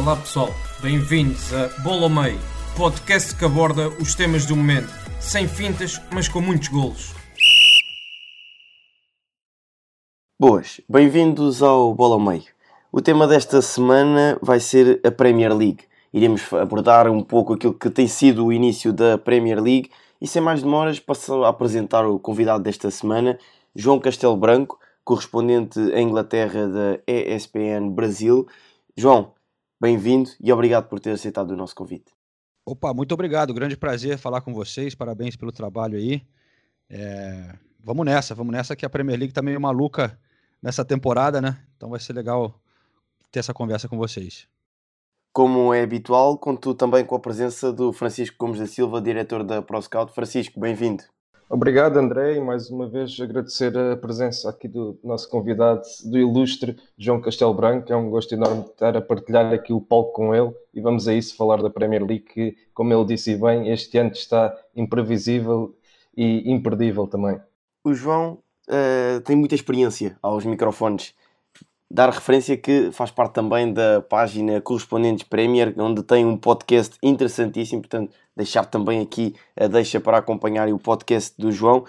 Olá pessoal, bem-vindos a Bola ao Meio, podcast que aborda os temas do momento, sem fintas, mas com muitos golos. Boas, bem-vindos ao Bola ao Meio. O tema desta semana vai ser a Premier League. Iremos abordar um pouco aquilo que tem sido o início da Premier League e sem mais demoras passo a apresentar o convidado desta semana, João Castelo Branco, correspondente em Inglaterra da ESPN Brasil. João, bem-vindo e obrigado por ter aceitado o nosso convite. Opa, muito obrigado, grande prazer falar com vocês, parabéns pelo trabalho aí. É... Vamos nessa, vamos nessa que a Premier League tá meio maluca nessa temporada, né? Então vai ser legal ter essa conversa com vocês. Como é habitual, conto também com a presença do Francisco Gomes da Silva, diretor da ProScout. Francisco, bem-vindo. Obrigado, André, e mais uma vez agradecer a presença aqui do nosso convidado, do ilustre João Castelo Branco. É um gosto enorme estar a partilhar aqui o palco com ele e vamos a isso falar da Premier League, que, como ele disse bem, este ano está imprevisível e imperdível também. O João uh, tem muita experiência aos microfones. Dar referência que faz parte também da página Correspondentes Premier, onde tem um podcast interessantíssimo, portanto, deixar também aqui a deixa para acompanhar o podcast do João.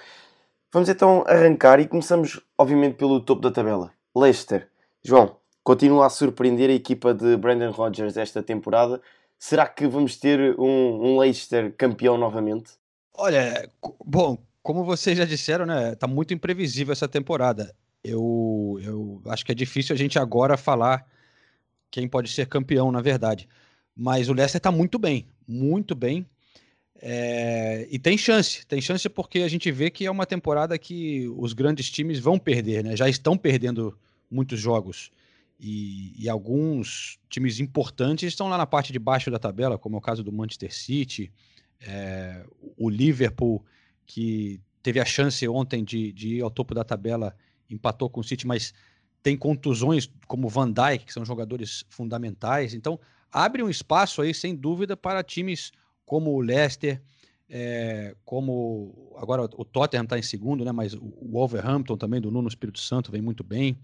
Vamos então arrancar e começamos, obviamente, pelo topo da tabela. Leicester. João, continua a surpreender a equipa de Brandon Rodgers esta temporada. Será que vamos ter um, um Leicester campeão novamente? Olha, bom, como vocês já disseram, né? Tá muito imprevisível essa temporada. Eu, eu acho que é difícil a gente agora falar quem pode ser campeão, na verdade. Mas o Leicester está muito bem, muito bem. É, e tem chance, tem chance porque a gente vê que é uma temporada que os grandes times vão perder, né? Já estão perdendo muitos jogos. E, e, alguns times importantes estão lá na parte de baixo da tabela, como é o caso do Manchester City, é, o Liverpool, que teve a chance ontem de, de ir ao topo da tabela empatou com o City, mas tem contusões como Van Dijk, que são jogadores fundamentais. Então, abre um espaço aí, sem dúvida, para times como o Leicester, é, como agora o Tottenham está em segundo, né? Mas o Wolverhampton também do Nuno Espírito Santo vem muito bem.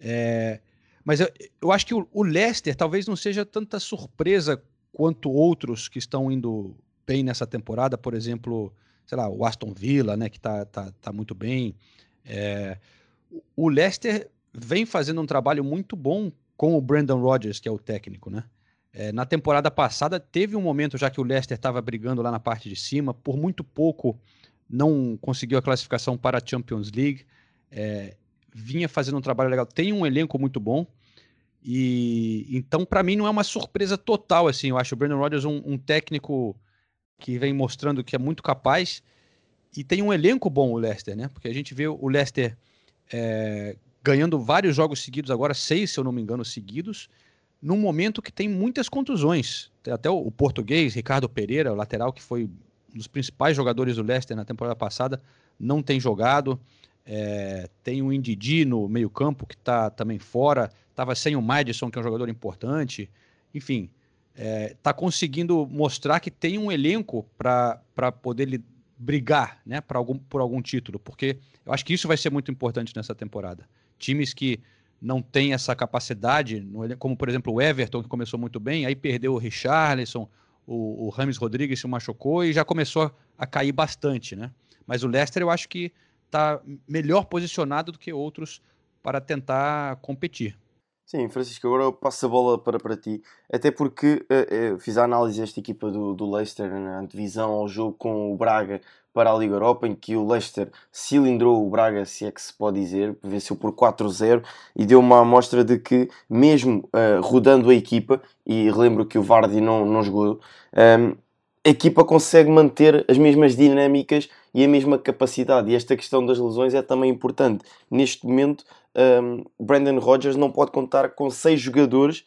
É, mas eu, eu, acho que o, o, Leicester talvez não seja tanta surpresa quanto outros que estão indo bem nessa temporada, por exemplo, sei lá, o Aston Villa, né? Que está tá, tá muito bem. É, o Leicester vem fazendo um trabalho muito bom com o Brandon Rodgers, que é o técnico, né? É, na temporada passada teve um momento já que o Leicester estava brigando lá na parte de cima, por muito pouco não conseguiu a classificação para a Champions League, é, vinha fazendo um trabalho legal, tem um elenco muito bom e então para mim não é uma surpresa total assim. Eu acho o Brandon Rodgers um, um técnico que vem mostrando que é muito capaz e tem um elenco bom o Leicester, né? Porque a gente vê o Leicester é, ganhando vários jogos seguidos, agora seis, se eu não me engano, seguidos, num momento que tem muitas contusões. Até o, português, Ricardo Pereira, o lateral, que foi um dos principais jogadores do Leicester na temporada passada, não tem jogado. É, tem o Indidi no meio-campo, que está também fora. Estava sem o Madison, que é um jogador importante. Enfim, está é, tá conseguindo mostrar que tem um elenco para poder brigar né, algum, por algum título, porque eu acho que isso vai ser muito importante nessa temporada. Times que não têm essa capacidade, como por exemplo o Everton, que começou muito bem, aí perdeu o Richarlison, o, o Rames Rodrigues se machucou e já começou a cair bastante, né? Mas o Leicester eu acho que está melhor posicionado do que outros para tentar competir. Sim, Francisco, agora eu passo a bola para, para ti, até porque uh, uh, fiz a análise desta equipa do, do Leicester na antevisão ao jogo com o Braga para a Liga Europa, em que o Leicester cilindrou o Braga, se é que se pode dizer, venceu por 4-0 e deu uma amostra de que, mesmo uh, rodando a equipa, e relembro que o Vardy não, não jogou, um, a equipa consegue manter as mesmas dinâmicas e a mesma capacidade. E esta questão das lesões é também importante. Neste momento, um, Brandon Rodgers não pode contar com seis jogadores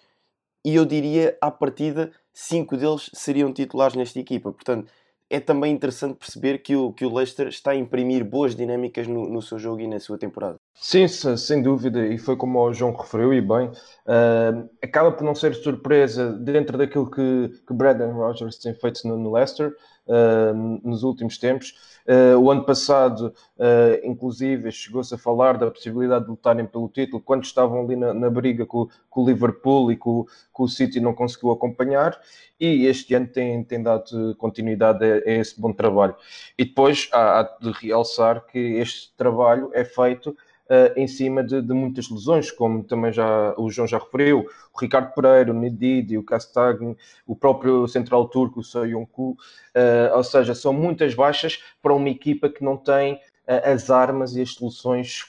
e eu diria, à partida, cinco deles seriam titulares nesta equipa. Portanto, é também interessante perceber que o, que o Leicester está a imprimir boas dinâmicas no, no seu jogo e na sua temporada. Sim, sem dúvida, e foi como o João referiu, e bem, uh, acaba por não ser surpresa dentro daquilo que, que Brandon Rodgers tem feito no, no Leicester nos últimos tempos. Uh, o ano passado, inclusive, chegou-se a falar da possibilidade de lutarem pelo título quando estavam ali na, na briga com, com, o Liverpool e com, com, o City não conseguiu acompanhar. E este ano tem, tem dado continuidade a, a esse bom trabalho. E depois há, há de realçar que este trabalho é feito uh, em cima de, de, muitas lesões, como também já o João já referiu, o Ricardo Pereira, o Nedidi, o Castagno, o próprio central turco, o Soyuncu, uh, ou seja, são muitas baixas para uma equipa que não tem as armas e as soluções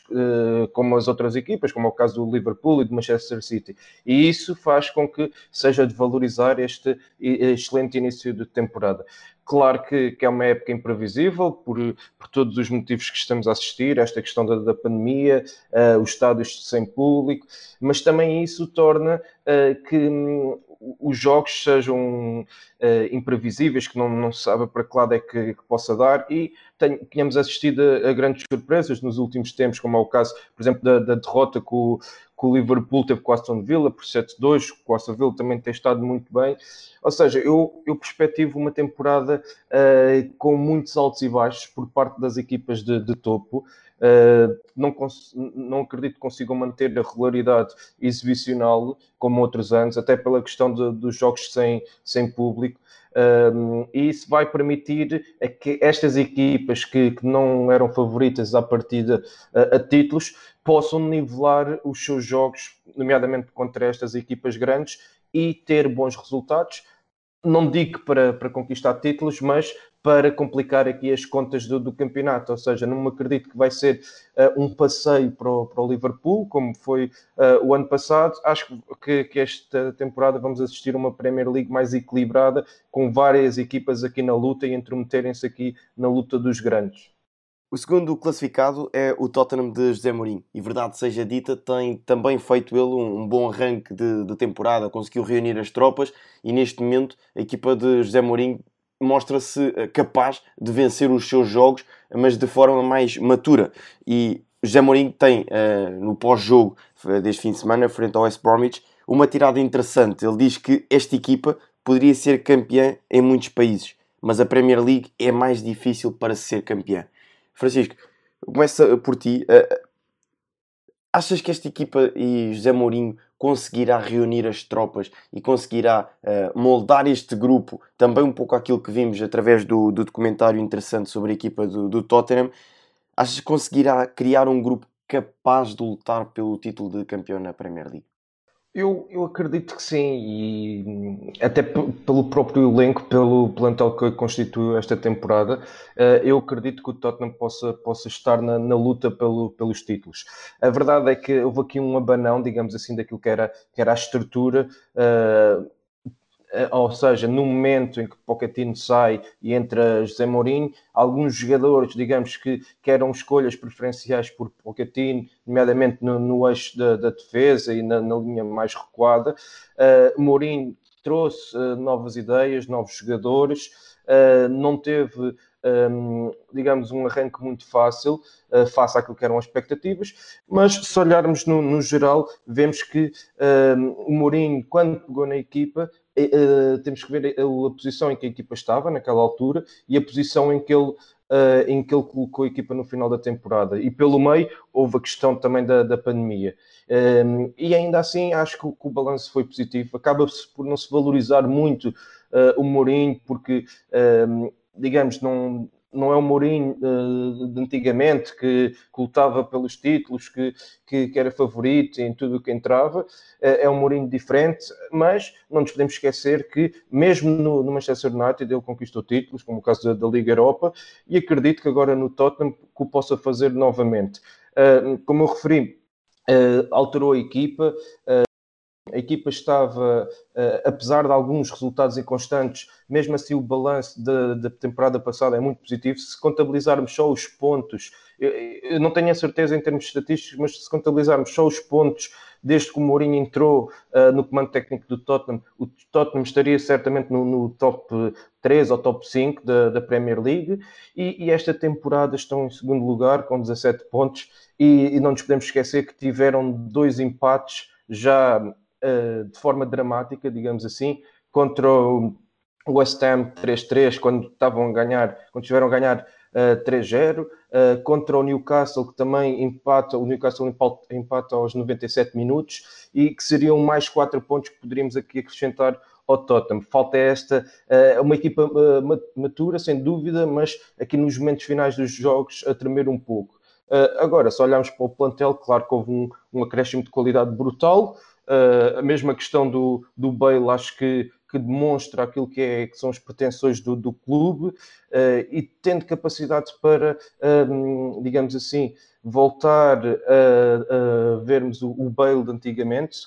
como as outras equipas, como é o caso do Liverpool e do Manchester City. E isso faz com que seja de valorizar este excelente início de temporada. Claro que, que, é uma época imprevisível por, por todos os motivos que estamos a assistir, esta questão da, da pandemia, uh, os estádios sem público, mas também isso torna uh, que um, os jogos sejam uh, imprevisíveis, que não, não se sabe para que lado é que, que possa dar e tenhamos tínhamos assistido a, a, grandes surpresas nos últimos tempos, como é o caso, por exemplo, da, da derrota com, que o Liverpool teve com o Aston Villa por 7-2, o Aston Villa também tem estado muito bem. Ou seja, eu, eu perspectivo uma temporada uh, com muitos altos e baixos por parte das equipas de, de topo. Uh, não, não acredito que consigam manter a regularidade exibicional como outros anos, até pela questão de, dos jogos sem, sem público. Um, e isso vai permitir que estas equipas que, que não eram favoritas à partida a, a, títulos possam nivelar os seus jogos, nomeadamente contra estas equipas grandes, e ter bons resultados. Não digo para, para conquistar títulos, mas para complicar aqui as contas do, do campeonato. Ou seja, não me acredito que vai ser uh, um passeio para o, para o, Liverpool, como foi uh, o ano passado. Acho que, que, esta temporada vamos assistir uma Premier League mais equilibrada, com várias equipas aqui na luta e intrometerem-se aqui na luta dos grandes. O segundo classificado é o Tottenham de José Mourinho. E verdade seja dita, tem também feito ele um, bom arranque de, de temporada, conseguiu reunir as tropas e neste momento a equipa de José Mourinho mostra-se eh, capaz de vencer os seus jogos, mas de forma mais matura. E José Mourinho tem, uh, no pós-jogo eh, deste fim de semana, frente ao West Bromwich, uma tirada interessante. Ele diz que esta equipa poderia ser campeã em muitos países, mas a Premier League é mais difícil para ser campeã. Francisco, começa por ti. Achas que esta equipa e José Mourinho conseguirá reunir as tropas e conseguirá uh, moldar este grupo, também um pouco aquilo que vimos através do, do documentário interessante sobre a equipa do, do Tottenham, achas que conseguirá criar um grupo capaz de lutar pelo título de campeão na Premier League? Eu, eu acredito que sim, e até pelo próprio elenco, pelo plantel que constituiu esta temporada, eh, eu acredito que o Tottenham possa, possa estar na, na luta pelo, pelos títulos. A verdade é que houve aqui um abanão, digamos assim, daquilo que era, que era a estrutura. Uh, ou seja, no momento em que Pochettino sai e entra José Mourinho, alguns jogadores, digamos que, que eram escolhas preferenciais por Pochettino, nomeadamente no, no eixo da, da, defesa e na, na, linha mais recuada, uh, Mourinho trouxe uh, novas ideias, novos jogadores, uh, não teve um, digamos, um arranque muito fácil uh, face àquilo que eram as expectativas, mas se olharmos no, no geral, vemos que um, o Mourinho, quando pegou na equipa, uh, temos que ver a, a, posição em que a equipa estava naquela altura e a posição em que ele Uh, em que ele colocou a equipa no final da temporada. E pelo meio houve a questão também da, da pandemia. Um, e ainda assim acho que o, que o balanço foi positivo. Acaba-se por não se valorizar muito uh, o Mourinho, porque, um, digamos, não, não é o Mourinho uh, de antigamente que, lutava pelos títulos, que, que, que, era favorito em tudo o que entrava. Uh, é um Mourinho diferente, mas não nos podemos esquecer que, mesmo no, no Manchester United, ele conquistou títulos, como o caso da, da, Liga Europa, e acredito que agora no Tottenham que o possa fazer novamente. Uh, como eu referi, alterou a equipa a equipa estava, apesar de alguns resultados inconstantes, mesmo assim o balanço da, da temporada passada é muito positivo. Se contabilizarmos só os pontos, eu, não tenho a certeza em termos estatísticos, mas se contabilizarmos só os pontos desde que o Mourinho entrou uh, no comando técnico do Tottenham, o Tottenham estaria certamente no, no top 3 ou top 5 da, da Premier League e, e, esta temporada estão em segundo lugar com 17 pontos e, e não nos podemos esquecer que tiveram dois empates já de forma dramática, digamos assim, contra o West Ham 3-3 quando estavam a ganhar, quando tiveram a ganhar uh, 3-0, uh, contra o Newcastle, que também empata, o Newcastle empata aos 97 minutos, e que seriam mais 4 pontos que poderíamos aqui acrescentar ao Tottenham. Falta esta, uh, uma equipa matura, sem dúvida, mas aqui nos momentos finais dos jogos a tremer um pouco. Agora, se olharmos para o plantel, claro que houve um, um acréscimo de qualidade brutal. Uh, a mesma questão do, do Bale, acho que que demonstra aquilo que, é, que são as pretensões do, do clube uh, e tendo capacidade para, um, digamos assim, voltar a, a vermos o, o, Bale de antigamente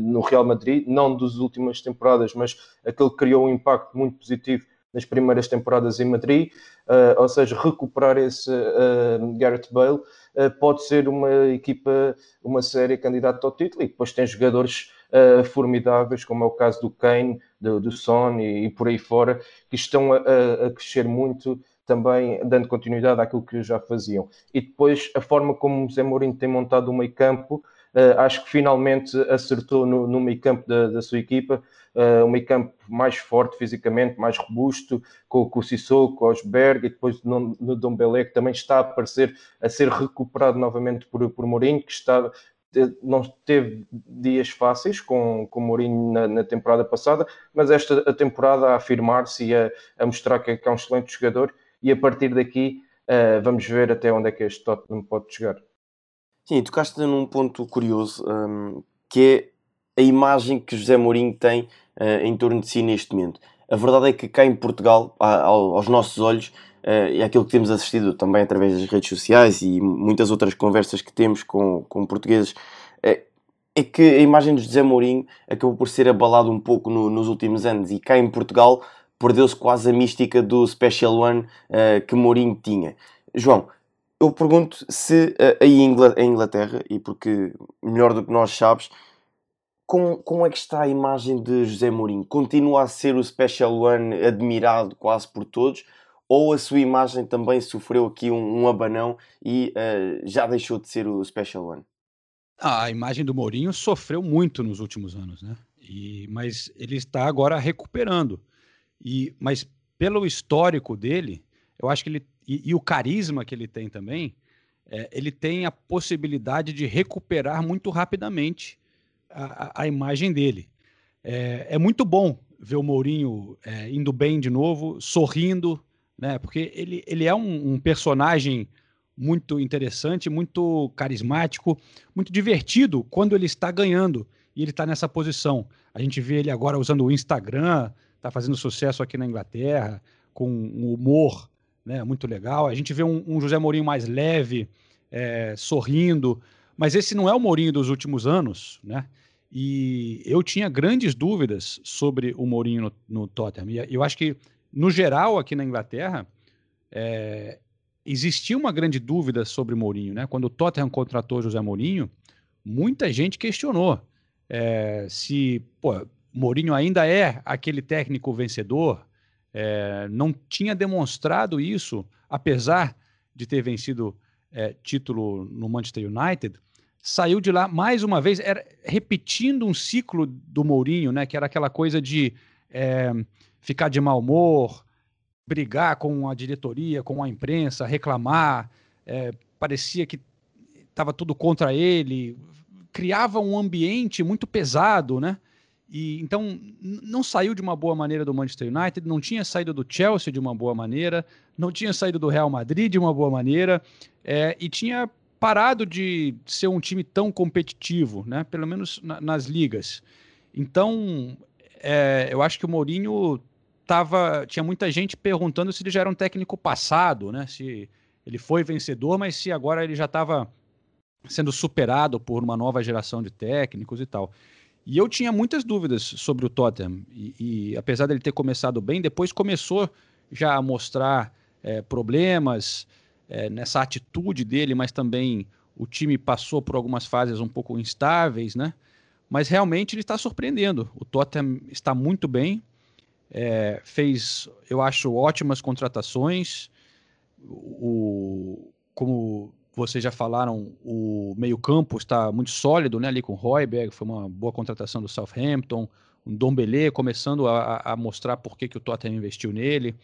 no Real Madrid, não das últimas temporadas, mas aquele que criou um impacto muito positivo nas primeiras temporadas em Madrid, uh, ou seja, recuperar esse Gareth Bale pode ser uma equipa, uma série candidata ao título e depois tem jogadores uh, formidáveis, como é o caso do Kane, do, do Son e, e, por aí fora, que estão a, a, crescer muito também dando continuidade àquilo que já faziam. E depois a forma como o Zé Mourinho tem montado o meio campo, uh, acho que finalmente acertou no, no meio campo da, da sua equipa, uh, um meio campo mais forte fisicamente, mais robusto, com, com o Sissoko, com o Osberg e depois no, no Dom Belé, que também está a a ser recuperado novamente por, por Mourinho, que está não teve dias fáceis com, com o Mourinho na, na, temporada passada, mas esta a temporada a afirmar-se e a, a, mostrar que, que, é um excelente jogador e a partir daqui uh, vamos ver até onde é que este Tottenham pode chegar. Sim, tocaste num ponto curioso, um, que é a imagem que José Mourinho tem uh, em torno de si neste momento. A verdade é que cá em Portugal, aos nossos olhos, e aquilo que temos assistido também através das redes sociais e muitas outras conversas que temos com, com portugueses, uh, é que a imagem de José Mourinho acabou por ser abalada um pouco no, nos últimos anos e cá em Portugal perdeu-se quase a mística do Special One uh, que Mourinho tinha. João, eu pergunto se aí em Inglaterra, e porque melhor do que nós sabes, como, como é que está a imagem de José Mourinho? Continua a ser o Special One admirado quase por todos? ou a sua imagem também sofreu aqui um, um abanão e uh, já deixou de ser o Special One? Ah, a imagem do Mourinho sofreu muito nos últimos anos, né? E, mas ele está agora recuperando. E, mas pelo histórico dele, eu acho que ele e, e o carisma que ele tem também, é, ele tem a possibilidade de recuperar muito rapidamente a, a, imagem dele. É, é, muito bom ver o Mourinho é, indo bem de novo, sorrindo, né? Porque ele, ele é um, um personagem muito interessante, muito carismático, muito divertido quando ele está ganhando e ele está nessa posição. A gente vê ele agora usando o Instagram, está fazendo sucesso aqui na Inglaterra, com um humor né, muito legal. A gente vê um, um José Mourinho mais leve, é, sorrindo, mas esse não é o Mourinho dos últimos anos, né? E eu tinha grandes dúvidas sobre o Mourinho no, no Tottenham. E eu acho que no geral, aqui na Inglaterra, é, existia uma grande dúvida sobre Mourinho. Né? Quando o Tottenham contratou José Mourinho, muita gente questionou é, se pô, Mourinho ainda é aquele técnico vencedor. É, não tinha demonstrado isso, apesar de ter vencido é, título no Manchester United, saiu de lá mais uma vez, era, repetindo um ciclo do Mourinho, né, que era aquela coisa de é, ficar de mau humor, brigar com a diretoria, com a imprensa, reclamar, é, parecia que estava tudo contra ele, criava um ambiente muito pesado, né? E então não saiu de uma boa maneira do Manchester United, não tinha saído do Chelsea de uma boa maneira, não tinha saído do Real Madrid de uma boa maneira, é, e tinha parado de ser um time tão competitivo, né? Pelo menos na, nas ligas. Então, é, eu acho que o Mourinho tava, tinha muita gente perguntando se ele já era um técnico passado, né? Se ele foi vencedor, mas se agora ele já estava sendo superado por uma nova geração de técnicos e tal. E eu tinha muitas dúvidas sobre o Tottenham. E, e apesar dele ter começado bem, depois começou já a mostrar é, problemas é, nessa atitude dele, mas também o time passou por algumas fases um pouco instáveis, né? Mas realmente ele está surpreendendo. O Tottenham está muito bem, é, fez, eu acho, ótimas contratações. O, como vocês já falaram, o meio-campo está muito sólido, né? Ali com o Royberg, foi uma boa contratação do Southampton. O Dombele começando a, a mostrar por que, que o Tottenham investiu nele.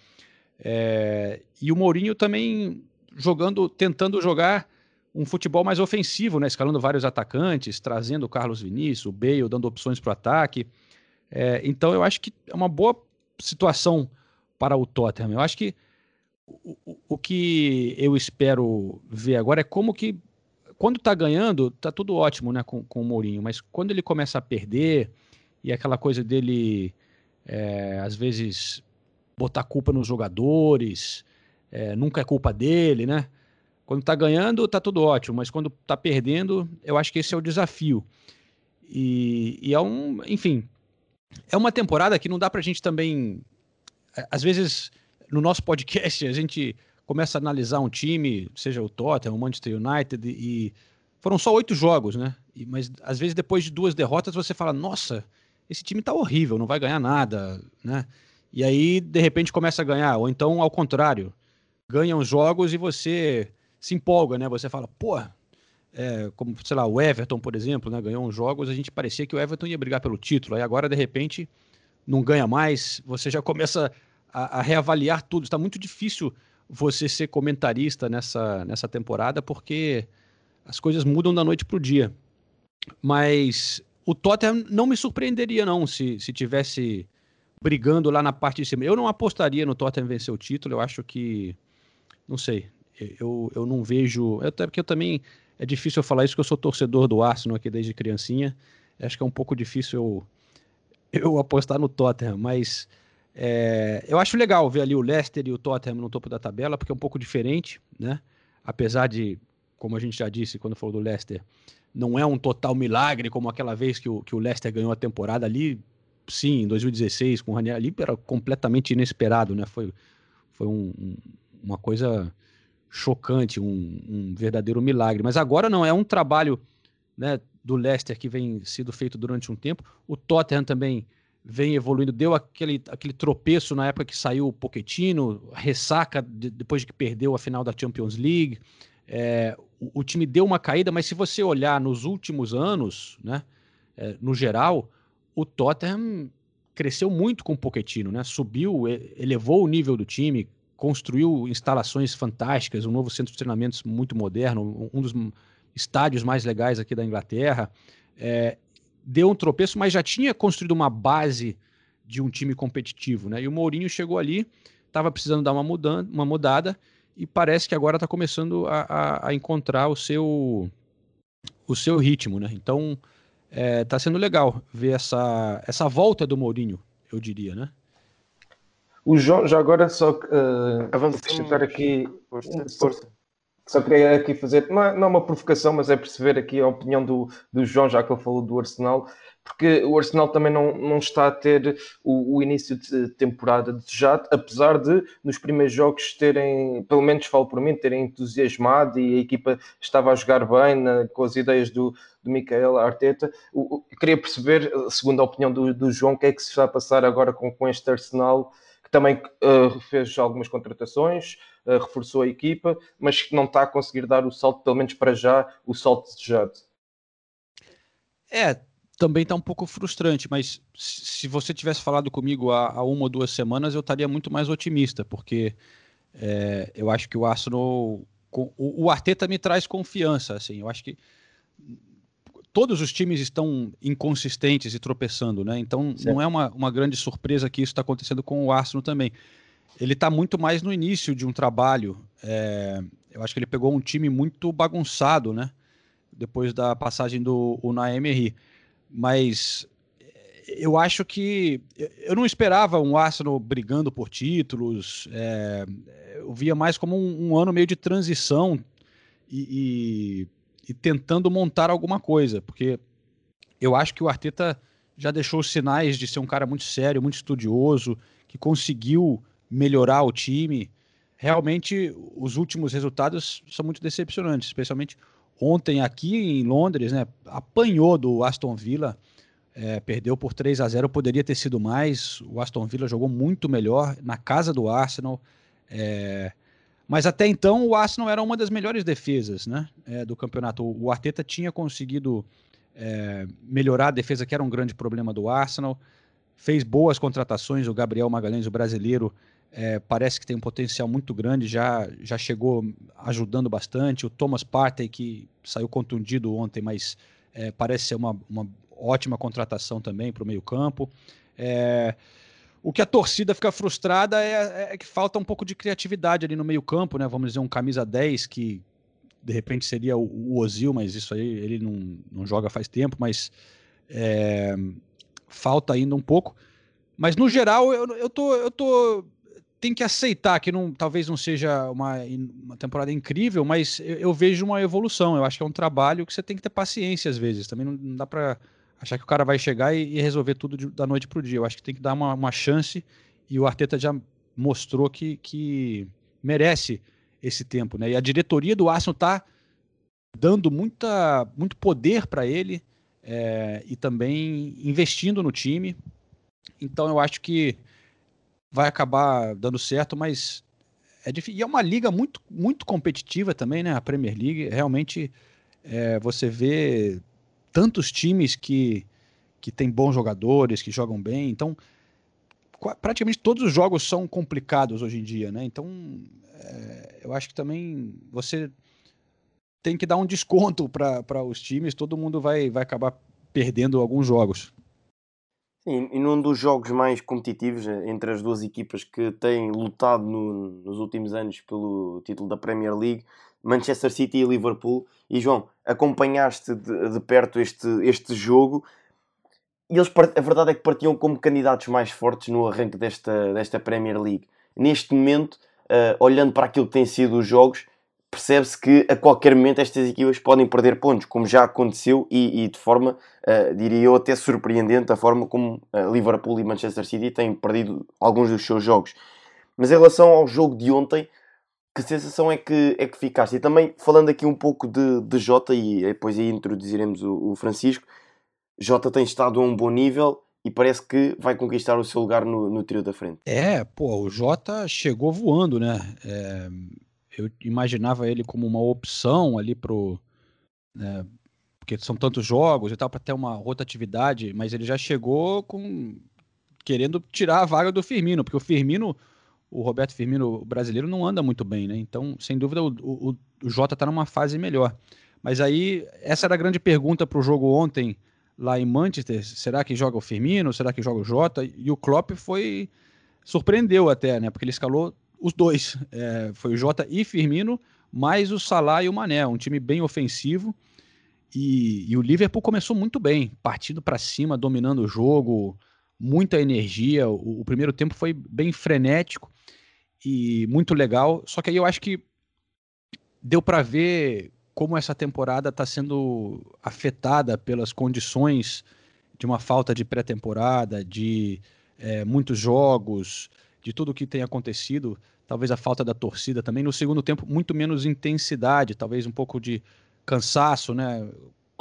É, e o Mourinho também jogando, tentando jogar um futebol mais ofensivo, né? Escalando vários atacantes, trazendo o Carlos Vinícius, o Bale, dando opções para o ataque. É, então eu acho que é uma boa situação para o Tottenham. Eu acho que o, o que eu espero ver agora é como que, quando está ganhando, tá tudo ótimo né, com, com o Mourinho, mas quando ele começa a perder e aquela coisa dele, é, às vezes, botar culpa nos jogadores, é, nunca é culpa dele, né? Quando está ganhando, tá tudo ótimo, mas quando está perdendo, eu acho que esse é o desafio. E, e, é um, enfim, é uma temporada que não dá para a gente também, às vezes no nosso podcast a gente começa a analisar um time, seja o Tottenham, o Manchester United, e foram só oito jogos, né? E, mas às vezes depois de duas derrotas você fala, nossa, esse time tá horrível, não vai ganhar nada, né? E aí de repente começa a ganhar, ou então ao contrário, ganham jogos e você se empolga, né? Você fala, pô, é, como sei lá, o Everton, por exemplo, né? Ganhou uns jogos, a gente parecia que o Everton ia brigar pelo título, aí agora de repente não ganha mais, você já começa a, a reavaliar tudo. Está muito difícil você ser comentarista nessa, nessa temporada, porque as coisas mudam da noite para o dia. Mas o Tottenham não me surpreenderia, não, se, se tivesse brigando lá na parte de cima. Eu não apostaria no Tottenham vencer o título, eu acho que. Não sei. Eu, eu não vejo. Até porque eu também. É difícil eu falar isso, porque eu sou torcedor do Arsenal aqui desde criancinha. Acho que é um pouco difícil eu, eu apostar no Tottenham, mas é, eu acho legal ver ali o Leicester e o Tottenham no topo da tabela, porque é um pouco diferente, né? Apesar de, como a gente já disse quando falou do Leicester, não é um total milagre como aquela vez que o, que o Leicester ganhou a temporada ali, sim, em 2016, com o Ranieri ali, era completamente inesperado, né? Foi, foi um, um, uma coisa chocante, um, um, verdadeiro milagre. Mas agora não, é um trabalho né, do Leicester que vem sido feito durante um tempo. O Tottenham também vem evoluindo, deu aquele, aquele tropeço na época que saiu o Pochettino, ressaca de, depois de que perdeu a final da Champions League. É, o, o, time deu uma caída, mas se você olhar nos últimos anos, né, é, no geral, o Tottenham cresceu muito com o Pochettino, né? Subiu, elevou o nível do time, construiu instalações fantásticas, um novo centro de treinamentos muito moderno, um dos estádios mais legais aqui da Inglaterra. É, deu um tropeço, mas já tinha construído uma base de um time competitivo, né? E o Mourinho chegou ali, estava precisando dar uma, mudança, uma mudada e parece que agora está começando a, a, a, encontrar o seu o seu ritmo, né? Então está é, sendo legal ver essa essa volta do Mourinho, eu diria, né? O João, já agora só uh, acrescentar aqui. Força, força. Só queria aqui fazer, não é, não é uma provocação, mas é perceber aqui a opinião do, do João, já que ele falou do Arsenal, porque o Arsenal também não, não está a ter o, o início de temporada desejado, apesar de nos primeiros jogos terem, pelo menos falo por mim, terem entusiasmado e a equipa estava a jogar bem na, com as ideias do, do Micael Arteta. O, o, queria perceber, segundo a opinião do, do João, o que é que se está a passar agora com, com este Arsenal também uh, fez algumas contratações, uh, reforçou a equipa, mas não está a conseguir dar o salto, pelo menos para já, o salto desejado. É, também está um pouco frustrante, mas se você tivesse falado comigo há, há uma ou duas semanas, eu estaria muito mais otimista, porque é, eu acho que o Arsenal. O, o Arteta me traz confiança, assim, eu acho que todos os times estão inconsistentes e tropeçando, né? Então certo. não é uma, uma grande surpresa que isso está acontecendo com o Arsenal também. Ele está muito mais no início de um trabalho. É, eu acho que ele pegou um time muito bagunçado, né? Depois da passagem do Unai Emery. Mas eu acho que eu não esperava um Arsenal brigando por títulos. É, eu via mais como um, um ano meio de transição e, e e tentando montar alguma coisa, porque eu acho que o Arteta já deixou sinais de ser um cara muito sério, muito estudioso, que conseguiu melhorar o time. Realmente, os últimos resultados são muito decepcionantes, especialmente ontem aqui em Londres, né? Apanhou do Aston Villa, é, perdeu por 3 a 0 poderia ter sido mais. O Aston Villa jogou muito melhor na casa do Arsenal. É, mas até então o Arsenal era uma das melhores defesas né, é, do campeonato. O Arteta tinha conseguido é, melhorar a defesa, que era um grande problema do Arsenal. Fez boas contratações. O Gabriel Magalhães, o brasileiro, é, parece que tem um potencial muito grande, já, já chegou ajudando bastante. O Thomas Partey, que saiu contundido ontem, mas é, parece ser uma, uma ótima contratação também para o meio-campo. É, o que a torcida fica frustrada é, é, que falta um pouco de criatividade ali no meio-campo, né? Vamos dizer, um camisa 10 que de repente seria o, o Ozil, mas isso aí ele não, não joga faz tempo, mas é, falta ainda um pouco. Mas no geral, eu, eu, tô, eu tô. Tem que aceitar que não, talvez não seja uma, uma temporada incrível, mas eu, eu, vejo uma evolução. Eu acho que é um trabalho que você tem que ter paciência às vezes. Também não, não dá para achar que o cara vai chegar e, e resolver tudo de, da noite para o dia. Eu acho que tem que dar uma, uma chance e o Arteta já mostrou que, que merece esse tempo, né? E a diretoria do Arsenal está dando muita, muito poder para ele é, e também investindo no time. Então eu acho que vai acabar dando certo, mas é difícil. E é uma liga muito, muito competitiva também, né? A Premier League realmente é, você vê tantos times que, que têm bons jogadores, que jogam bem. Então, praticamente todos os jogos são complicados hoje em dia, né? Então, é, eu acho que também você tem que dar um desconto para os times, todo mundo vai, vai acabar perdendo alguns jogos. Sim, e num dos jogos mais competitivos eh, entre as duas equipas que têm lutado no, nos últimos anos pelo título da Premier League, Manchester City e Liverpool. E João, acompanhaste de, de perto este, este jogo e eles, a verdade é que partiam como candidatos mais fortes no arranque desta, desta Premier League. Neste momento, uh, olhando para aquilo que têm sido os jogos, percebe-se que a qualquer momento estas equipas podem perder pontos, como já aconteceu e, e de forma, uh, diria eu, até surpreendente a forma como uh, Liverpool e Manchester City têm perdido alguns dos seus jogos. Mas em relação ao jogo de ontem, que sensação é que, é que ficaste? E também falando aqui um pouco de, de Jota, e depois aí introduziremos o, o Francisco, Jota tem estado a um bom nível e parece que vai conquistar o seu lugar no, no trio da frente. É, pô, o Jota chegou voando, né? É, eu imaginava ele como uma opção ali pro. Né, porque são tantos jogos e tal, para ter uma rotatividade, mas ele já chegou com querendo tirar a vaga do Firmino, porque o Firmino, o Roberto Firmino brasileiro, não anda muito bem, né? Então, sem dúvida, o, o, o Jota está numa fase melhor. Mas aí, essa era a grande pergunta para o jogo ontem lá em Manchester. Será que joga o Firmino? Será que joga o Jota? E o Klopp foi surpreendeu até, né? Porque ele escalou os dois. É, foi o Jota e Firmino, mais o Salah e o Mané. Um time bem ofensivo. E, e o Liverpool começou muito bem, partindo para cima, dominando o jogo, muita energia. O, o, primeiro tempo foi bem frenético e muito legal. Só que aí eu acho que deu para ver como essa temporada está sendo afetada pelas condições de uma falta de pré-temporada, de é, muitos jogos, de tudo o que tem acontecido, talvez a falta da torcida também. No segundo tempo, muito menos intensidade, talvez um pouco de cansaço, né?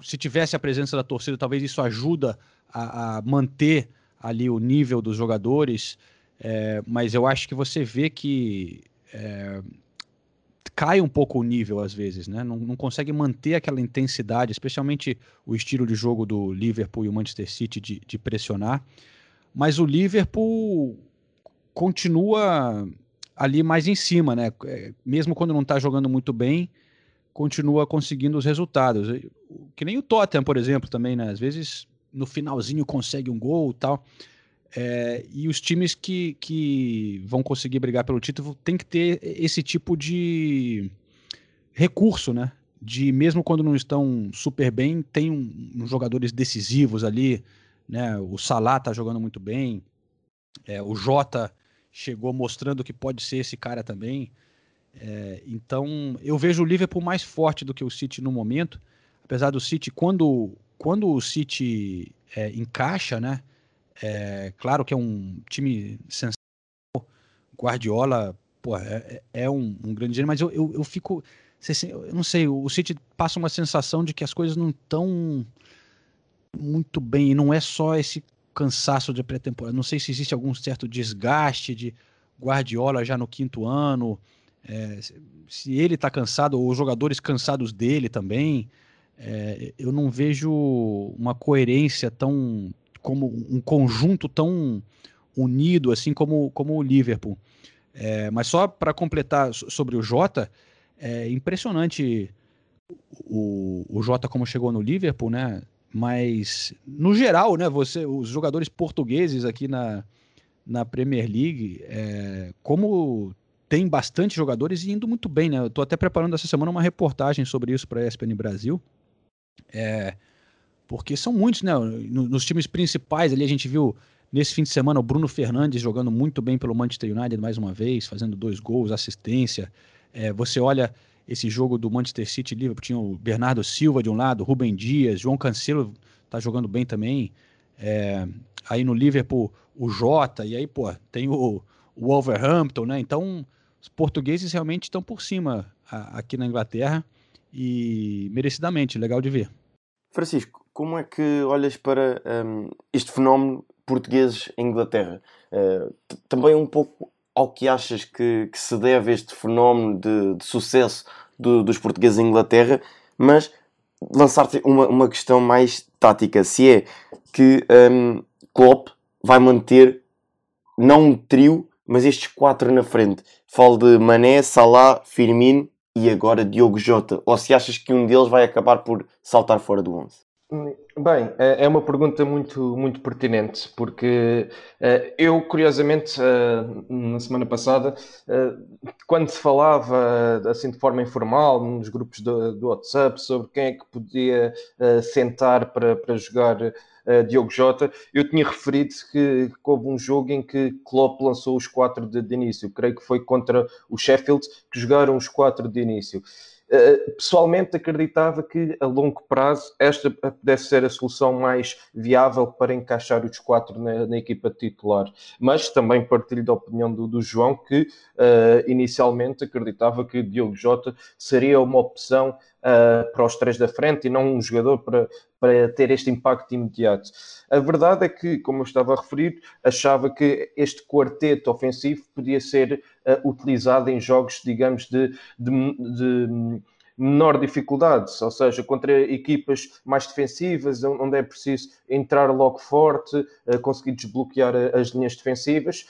Se tivesse a presença da torcida, talvez isso ajuda a, a manter ali o nível dos jogadores, é, mas eu acho que você vê que é, cai um pouco o nível às vezes, né? Não, não, consegue manter aquela intensidade, especialmente o estilo de jogo do Liverpool e o Manchester City de, de pressionar. Mas o Liverpool continua ali mais em cima, né? É, mesmo quando não está jogando muito bem, continua conseguindo os resultados. Que nem o Tottenham, por exemplo, também, né? Às vezes no finalzinho consegue um gol e tal. É, e os times que, que vão conseguir brigar pelo título tem que ter esse tipo de recurso, né? De mesmo quando não estão super bem, tem um, uns jogadores decisivos ali, né? O Salah tá jogando muito bem, é, o Jota chegou mostrando que pode ser esse cara também. É, então eu vejo o Liverpool mais forte do que o City no momento, apesar do City quando quando o City é, encaixa, né? É, claro que é um time sensacional. Guardiola, pô, é, é um, um, grande gênio, mas eu, eu, eu fico. Eu não sei, o City passa uma sensação de que as coisas não estão muito bem. E não é só esse cansaço de pré-temporada. Não sei se existe algum certo desgaste de Guardiola já no quinto ano. É, se ele está cansado, ou os jogadores cansados dele também. É, eu não vejo uma coerência tão como um conjunto tão unido assim como, como o Liverpool. É, mas só para completar sobre o Jota, é impressionante o, o Jota como chegou no Liverpool, né? Mas no geral, né? Você, os jogadores portugueses aqui na, na Premier League, é, como tem bastante jogadores e indo muito bem, né? Eu tô até preparando essa semana uma reportagem sobre isso para a ESPN Brasil. É, porque são muitos, né? Nos times principais ali a gente viu nesse fim de semana o Bruno Fernandes jogando muito bem pelo Manchester United mais uma vez, fazendo dois gols, assistência. É, você olha esse jogo do Manchester City Liverpool, tinha o Bernardo Silva de um lado, Rubem Dias, João Cancelo tá jogando bem também. É, aí no Liverpool o Jota, e aí, pô, tem o, o Wolverhampton, né? Então, os portugueses realmente estão por cima a, aqui na Inglaterra e merecidamente, legal de ver. Francisco, como é que olhas para um, este fenómeno portugueses em Inglaterra? Uh, também um pouco ao que achas que, que se deve este fenómeno de, de sucesso do, dos portugueses em Inglaterra, mas lançar-te uma, uma questão mais tática, se é que um, Klopp vai manter não um trio, mas estes quatro na frente. Falo de Mané, Salah, Firmino e agora Diogo Jota. Ou se achas que um deles vai acabar por saltar fora do 11? Bem, é, é uma pergunta muito, muito pertinente, porque uh, eu, curiosamente, uh, na semana passada, uh, quando se falava assim de forma informal nos grupos do, do WhatsApp sobre quem é que podia sentar para, para jogar Diogo Jota, eu tinha referido que, que, houve um jogo em que Klopp lançou os quatro de, de início, creio que foi contra o Sheffield, que jogaram os quatro de início. Eh, pessoalmente acreditava que a longo prazo esta pudesse ser a solução mais viável para encaixar os quatro na, na equipa titular. Mas também partilho da opinião do, do João que uh, inicialmente acreditava que Diogo Jota seria uma opção uh, para os três da frente e não um jogador para, para ter este impacto imediato. A verdade é que, como eu estava a referir, achava que este quarteto ofensivo podia ser uh, utilizado em jogos, digamos, de, de, de menor dificuldade, ou seja, contra equipas mais defensivas, onde é preciso entrar logo forte, uh, conseguir desbloquear as linhas defensivas.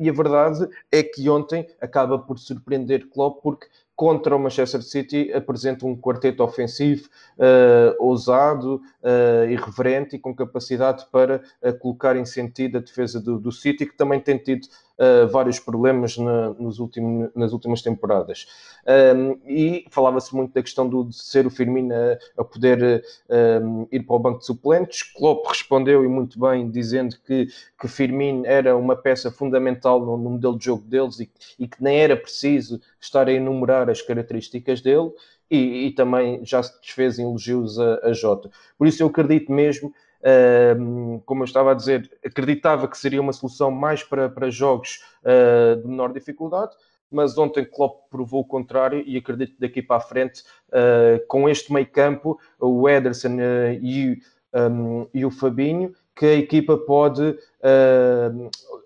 E a verdade é que ontem acaba por surpreender Klopp porque contra o Manchester City apresenta um quarteto ofensivo uh, ousado, uh, irreverente e com capacidade para uh, colocar em sentido a defesa do, do City, que também tem tido uh, vários problemas na, nos últimos, nas últimas temporadas. Um, e falava-se muito da questão do, de ser o Firmino a, a poder um, ir para o banco de suplentes. Klopp respondeu e muito bem, dizendo que, que Firmino era uma peça fundamental no, no modelo de jogo deles e, e que nem era preciso estar a enumerar as características dele. E, e, também já se desfez em elogios a, a Jota. Por isso eu acredito mesmo como eu estava a dizer, acreditava que seria uma solução mais para, para jogos uh, de menor dificuldade, mas ontem Klopp provou o contrário e acredito daqui para a frente, uh, com este meio campo, o Ederson uh, e, e, o Fabinho, que a equipa pode,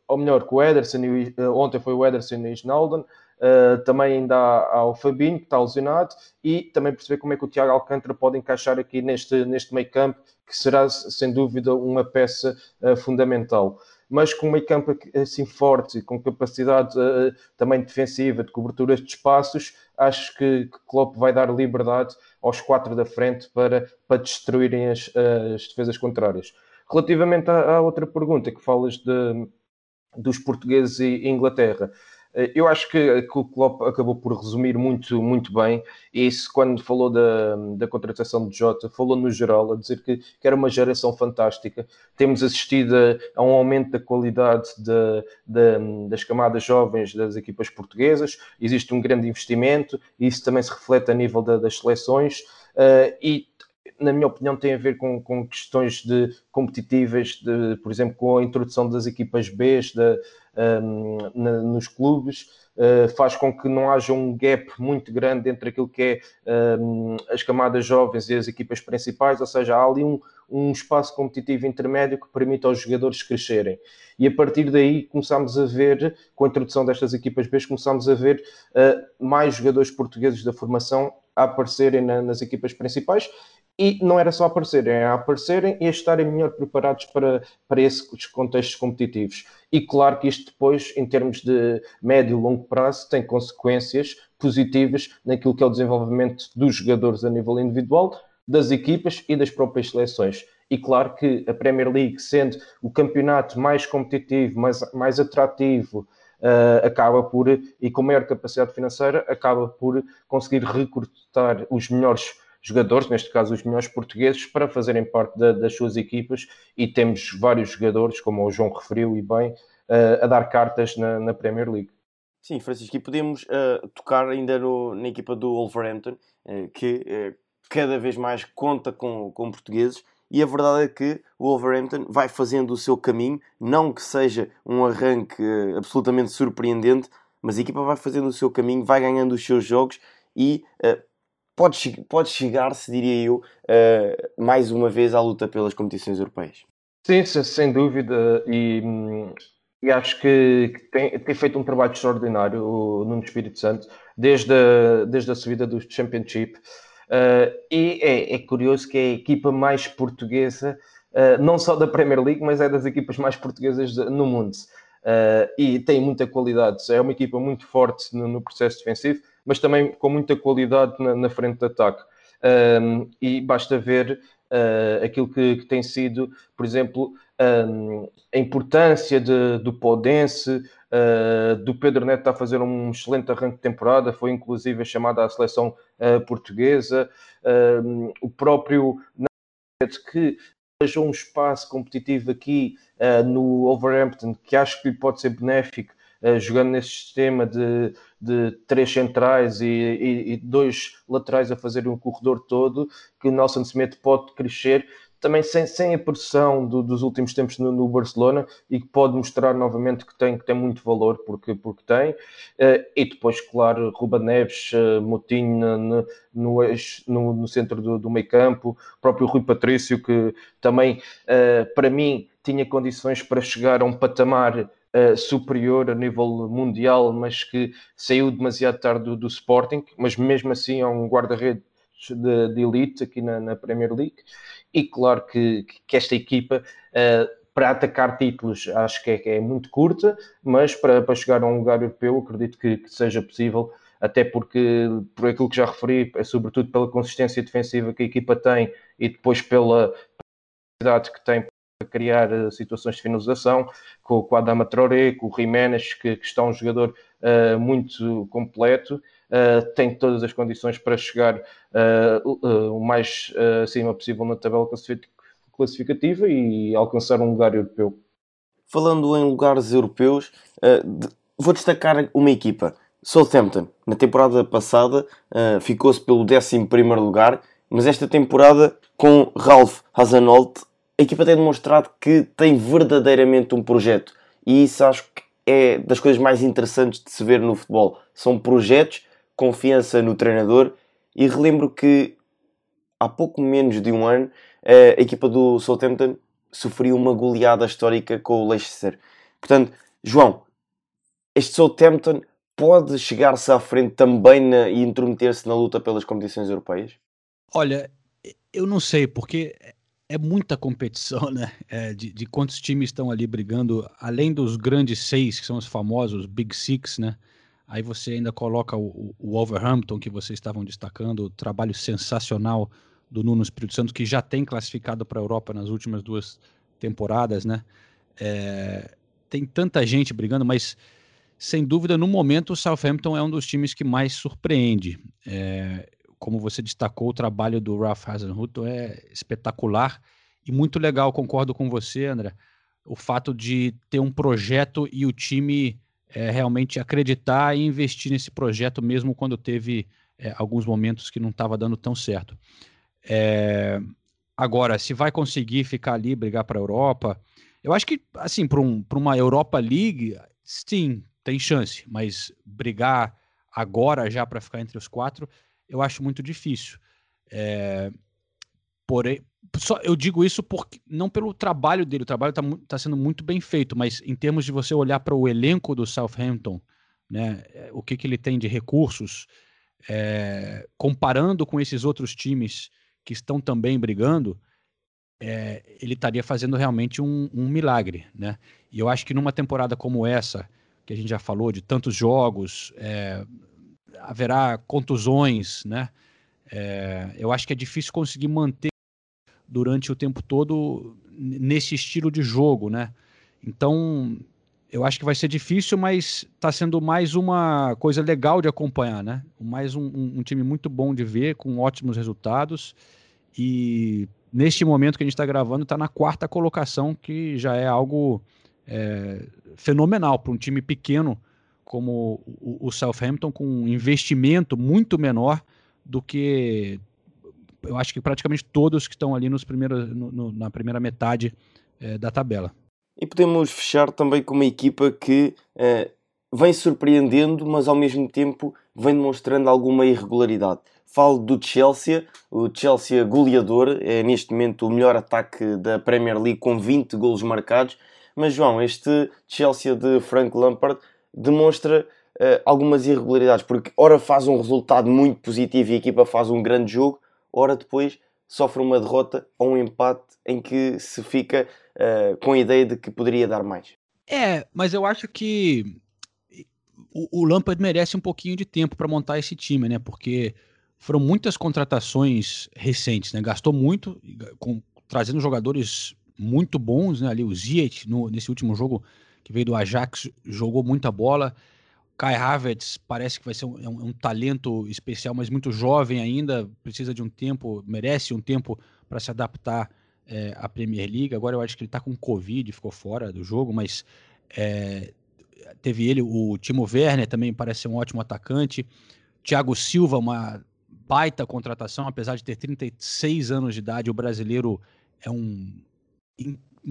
ou melhor, que o Ederson, e, ontem foi o Ederson e o Snowden, Uh, também ainda há, há, o Fabinho, que está lesionado, e também perceber como é que o Tiago Alcântara pode encaixar aqui neste, neste meio campo, que será sem dúvida uma peça uh, fundamental. Mas com um meio campo assim forte, com capacidade uh, também defensiva, de coberturas de espaços, acho que, que Klopp vai dar liberdade aos quatro da frente para, para destruírem as, as defesas contrárias. Relativamente à, à, outra pergunta que falas de, dos portugueses e Inglaterra, eh, eu acho que, que, o Klopp acabou por resumir muito, muito bem isso quando falou da, da contratação de Jota, falou no geral, a dizer que, que era uma geração fantástica. Temos assistido a, a um aumento da qualidade de, de, das camadas jovens das equipas portuguesas, existe um grande investimento, e isso também se reflete a nível da, das seleções, uh, e na minha opinião, tem a ver com, com questões de competitivas, de, por exemplo, com a introdução das equipas B um, nos clubes, uh, faz com que não haja um gap muito grande entre aquilo que é um, as camadas jovens e as equipas principais, ou seja, há ali um, um espaço competitivo intermédio que permite aos jogadores crescerem. E a partir daí começámos a ver, com a introdução destas equipas B, começámos a ver uh, mais jogadores portugueses da formação a aparecerem na, nas equipas principais e não era só aparecerem, é aparecerem e a estarem melhor preparados para, para esses contextos competitivos. E claro que isto depois, em termos de médio e longo prazo, tem consequências positivas naquilo que é o desenvolvimento dos jogadores a nível individual, das equipas e das próprias seleções. E claro que a Premier League, sendo o campeonato mais competitivo, mais, mais atrativo, uh, acaba por, e com maior capacidade financeira, acaba por conseguir recrutar os melhores jogadores, neste caso os melhores portugueses, para fazerem parte da, das suas equipas e temos vários jogadores, como o João referiu e bem, uh, a dar cartas na, na, Premier League. Sim, Francisco, e podemos uh, tocar ainda no, na equipa do Wolverhampton, uh, que cada vez mais conta com, com portugueses e a verdade é que o Wolverhampton vai fazendo o seu caminho, não que seja um arranque absolutamente surpreendente, mas a equipa vai fazendo o seu caminho, vai ganhando os seus jogos e uh, pode, pode chegar-se, diria eu, uh, mais uma vez à luta pelas competições europeias. Sim, sem dúvida, e, e acho que tem, tem, feito um trabalho extraordinário o Nuno Espírito Santo, desde a, desde a subida do Championship. Uh, e é, é, curioso que é a equipa mais portuguesa, uh, não só da Premier League, mas é das equipas mais portuguesas no mundo. Uh, e tem muita qualidade. É uma equipa muito forte no, no processo defensivo mas também com muita qualidade na, na frente de ataque. E basta ver aquilo que, que, tem sido, por exemplo, um, a importância de, do Podense, uh, do Pedro Neto está a fazer um excelente arranque de temporada, foi inclusive chamada à seleção uh, portuguesa, o próprio que deixou um espaço competitivo aqui no Overhampton que acho que pode ser benéfico uh, jogando nesse sistema de, de três centrais e, e, e, dois laterais a fazer um corredor todo, que o Nelson Smith pode crescer também sem, sem a pressão do, dos últimos tempos no, no, Barcelona e que pode mostrar novamente que tem, que tem muito valor porque, porque tem. Uh, e depois, claro, Ruba Neves, uh, Moutinho no, no, no, centro do, do meio campo, próprio Rui Patrício, que também, uh, para mim, tinha condições para chegar a um patamar uh, superior a nível mundial, mas que saiu demasiado tarde do, do Sporting, mas mesmo assim é um guarda-redes de, de, elite aqui na, na, Premier League. E claro que, que esta equipa, uh, para atacar títulos, acho que é, é, muito curta, mas para, para chegar a um lugar europeu, acredito que, que seja possível até porque, por aquilo que já referi, é sobretudo pela consistência defensiva que a equipa tem e depois pela capacidade que tem criar uh, situações de finalização, com, com a Adama Traoré, com o Jiménez, que, que está um jogador uh, muito completo, uh, tem todas as condições para chegar o mais acima possível na tabela classificativa e alcançar um lugar europeu. Falando em lugares europeus, vou destacar uma equipa. Southampton, na temporada passada, ficou-se pelo 11 lugar, mas esta temporada, com Ralph Hasenholt a equipa tem demonstrado que tem verdadeiramente um projeto e isso acho que é das coisas mais interessantes de se ver no futebol. São projetos, confiança no treinador e relembro que há pouco menos de um ano a equipa do Southampton sofreu uma goleada histórica com o Leicester. Portanto, João, este Southampton pode chegar-se à frente também na, e intrometer-se na luta pelas competições europeias? Olha, eu não sei, porque é muita competição, né? É, de, de, quantos times estão ali brigando, além dos grandes seis, que são os famosos Big Six, né? Aí você ainda coloca o, o Wolverhampton, que vocês estavam destacando, o trabalho sensacional do Nuno Espírito Santo, que já tem classificado para a Europa nas últimas duas temporadas, né? É, tem tanta gente brigando, mas sem dúvida, no momento, o Southampton é um dos times que mais surpreende. É, como você destacou, o trabalho do Ralph Hasenhuttl é espetacular e muito legal, concordo com você, André, o fato de ter um projeto e o time é, realmente acreditar e investir nesse projeto, mesmo quando teve é, alguns momentos que não estava dando tão certo. É... Agora, se vai conseguir ficar ali, brigar para a Europa, eu acho que, assim, para um, uma Europa League, sim, tem chance, mas brigar agora já para ficar entre os quatro, eu acho muito difícil. Porém, só, eu digo isso porque não pelo trabalho dele, o trabalho está tá sendo muito bem feito, mas em termos de você olhar para o elenco do Southampton, né, é, o que, que ele tem de recursos, é, comparando com esses outros times que estão também brigando, é, ele estaria fazendo realmente um, um, milagre, né? E eu acho que numa temporada como essa, que a gente já falou de tantos jogos, é, haverá contusões, né? É, eu acho que é difícil conseguir manter durante o tempo todo nesse estilo de jogo, né? Então, eu acho que vai ser difícil, mas está sendo mais uma coisa legal de acompanhar, né? Mais um, um, um, time muito bom de ver, com ótimos resultados. E neste momento que a gente está gravando, está na quarta colocação, que já é algo é, fenomenal para um time pequeno como o, o Southampton, com um investimento muito menor do que eu acho que praticamente todos que estão ali nos primeiros, no, no, na primeira metade é, da tabela. E podemos fechar também com uma equipa que é, vem surpreendendo, mas ao mesmo tempo vem demonstrando alguma irregularidade. Falo do Chelsea, o Chelsea goleador, é neste momento o melhor ataque da Premier League com 20 golos marcados. Mas João, este Chelsea de Frank Lampard demonstra uh, algumas irregularidades, porque ora faz um resultado muito positivo e a equipa faz um grande jogo, ora depois sofre uma derrota ou um empate em que se fica uh, com a ideia de que poderia dar mais. É, mas eu acho que o, o Lampard merece um pouquinho de tempo para montar esse time, né? Porque foram muitas contratações recentes, né? Gastou muito, com, trazendo jogadores muito bons, né? Ali o Ziyech, no, nesse último jogo que veio do Ajax, jogou muita bola. Kai Havertz parece que vai ser um, é um, é um, talento especial, mas muito jovem ainda, precisa de um tempo, merece um tempo para se adaptar é, à Premier League. Agora eu acho que ele está com Covid, ficou fora do jogo, mas é, teve ele, o Timo Werner também parece ser um ótimo atacante. Thiago Silva, uma baita contratação, apesar de ter 36 anos de idade, o brasileiro é um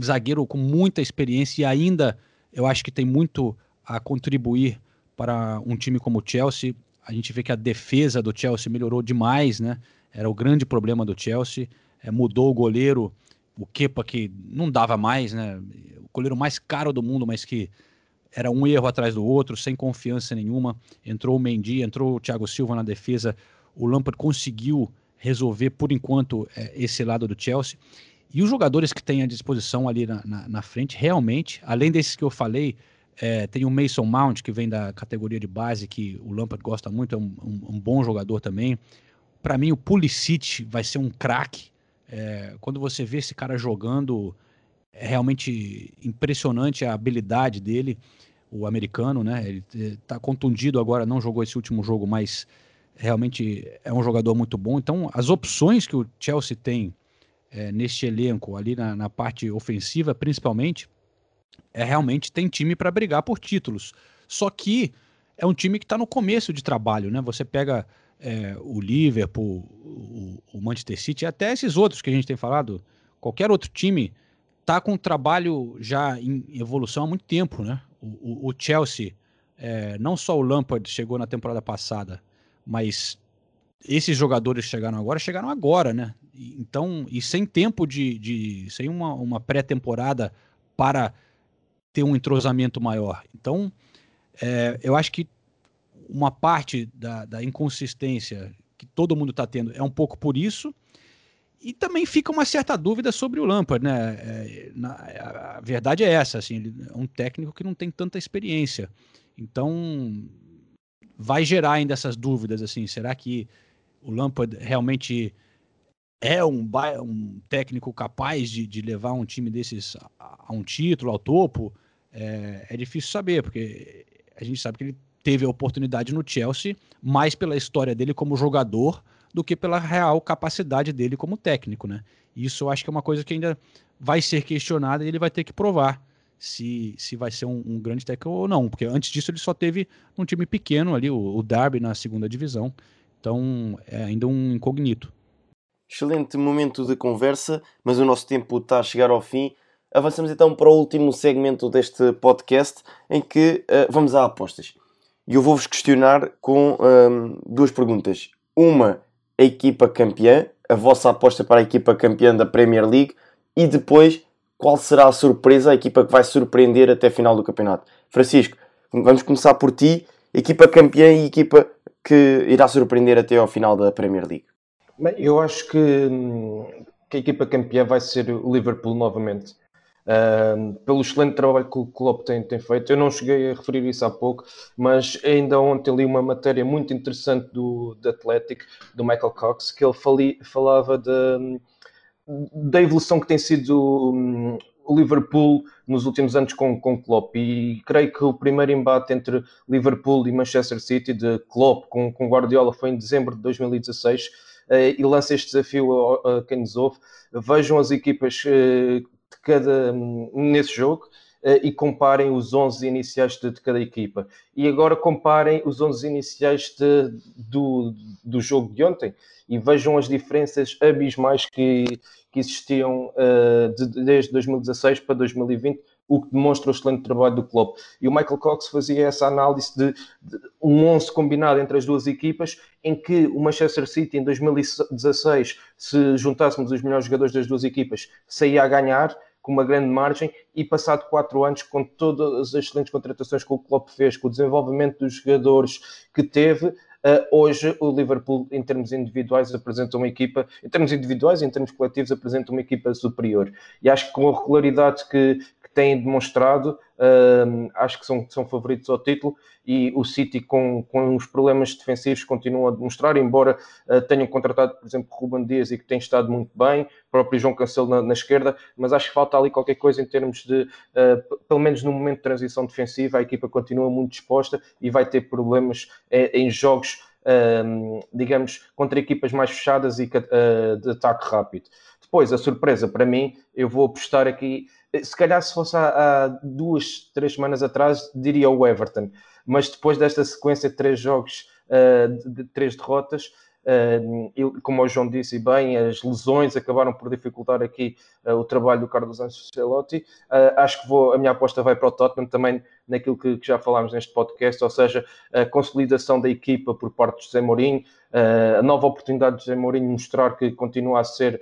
zagueiro com muita experiência e ainda eu acho que tem muito a contribuir para um time como o Chelsea. A gente vê que a defesa do Chelsea melhorou demais, né? Era o grande problema do Chelsea. É, mudou o goleiro, o Kepa, que não dava mais, né? O goleiro mais caro do mundo, mas que era um erro atrás do outro, sem confiança nenhuma. Entrou o Mendy, entrou o Thiago Silva na defesa. O Lampard conseguiu resolver, por enquanto, é, esse lado do Chelsea. E os jogadores que tem à disposição ali na, na, na frente, realmente, além desses que eu falei, é, tem o Mason Mount, que vem da categoria de base, que o Lampard gosta muito, é um, um, um bom jogador também. Para mim, o Pulisic vai ser um craque. É, quando você vê esse cara jogando, é realmente impressionante a habilidade dele, o americano, né? Ele está contundido agora, não jogou esse último jogo, mas realmente é um jogador muito bom. Então, as opções que o Chelsea tem é, neste elenco, ali na, na parte ofensiva, principalmente, é realmente tem time para brigar por títulos. Só que é um time que está no começo de trabalho, né? Você pega é, o Liverpool, o, o, Manchester City, até esses outros que a gente tem falado, qualquer outro time está com trabalho já em evolução há muito tempo, né? O, o, o Chelsea, é, não só o Lampard chegou na temporada passada, mas esses jogadores chegaram agora, chegaram agora, né? Então, e sem tempo de, de sem uma, uma pré-temporada para ter um entrosamento maior. Então, é, eu acho que uma parte da, da inconsistência que todo mundo está tendo é um pouco por isso. E também fica uma certa dúvida sobre o Lampard, né? É, na, a verdade é essa, assim, ele é um técnico que não tem tanta experiência. Então, vai gerar ainda essas dúvidas, assim, será que o Lampard realmente é um, um técnico capaz de, de levar um time desses a, a um título, ao topo? É, é difícil saber, porque a gente sabe que ele teve a oportunidade no Chelsea mais pela história dele como jogador do que pela real capacidade dele como técnico, né? Isso eu acho que é uma coisa que ainda vai ser questionada e ele vai ter que provar se, se vai ser um, um grande técnico ou não, porque antes disso ele só teve um time pequeno ali, o, o Derby na segunda divisão, então é ainda um incógnito. excelente momento de conversa, mas o nosso tempo está a chegar ao fim. Avançamos então para o último segmento deste podcast, em que uh, vamos a apostas. E eu vou-vos questionar com um, duas perguntas. Uma, a equipa campeã, a vossa aposta para a equipa campeã da Premier League, e depois, qual será a surpresa, a equipa que vai surpreender até a final do campeonato. Francisco, vamos começar por ti, equipa campeã e equipa que irá surpreender até ao final da Premier League. Bem, eu acho que, hum, que a equipa campeã vai ser o Liverpool novamente. Pelo excelente trabalho que o Klopp tem, tem, feito. Eu não cheguei a referir isso há pouco, mas ainda ontem li uma matéria muito interessante do, do Athletic, do Michael Cox, que ele fali, falava de, da evolução que tem sido um, o Liverpool nos últimos anos com, com Klopp e creio que o primeiro embate entre Liverpool e Manchester City de Klopp com, com Guardiola foi em dezembro de 2016 eh, e lança este desafio a, quem nos ouve. Vejam as equipas eh, de cada, hum, nesse jogo eh, e comparem os 11 iniciais de, de, cada equipa. E agora comparem os 11 iniciais de, do, do jogo de ontem e vejam as diferenças abismais que, que existiam uh, de, desde 2016 para 2020 o que demonstra o excelente trabalho do clube. E o Michael Cox fazia essa análise de, de, um 11 combinado entre as duas equipas, em que o Manchester City em 2016, se juntássemos os melhores jogadores das duas equipas, saía a ganhar com uma grande margem e passado quatro anos com todas as excelentes contratações que o clube fez, com o desenvolvimento dos jogadores que teve, Uh, hoje o Liverpool, em termos individuais, apresenta uma equipa, em termos individuais em termos coletivos, apresenta uma equipa superior. E acho que com a regularidade que, têm demonstrado, uh, acho que são, são favoritos ao título e o City com, com os problemas defensivos continua a demonstrar, embora uh, tenham contratado, por exemplo, Ruben Dias e que tem estado muito bem, próprio João Cancelo na, na, esquerda, mas acho que falta ali qualquer coisa em termos de, uh, pelo menos no momento de transição defensiva, a equipa continua muito disposta e vai ter problemas eh, em jogos, digamos, contra equipas mais fechadas e uh, de ataque rápido. Depois, a surpresa para mim, eu vou apostar aqui se calhar se fosse há, há, duas, três semanas atrás, diria o Everton. Mas depois desta sequência de três jogos, uh, de, de, três derrotas, uh, como o João disse bem, as lesões acabaram por dificultar aqui uh, o trabalho do Carlos Ancelotti. acho que vou, a minha aposta vai para o Tottenham também naquilo que, que já falámos neste podcast, ou seja, a consolidação da equipa por parte de José Mourinho, a nova oportunidade de José Mourinho mostrar que continua a ser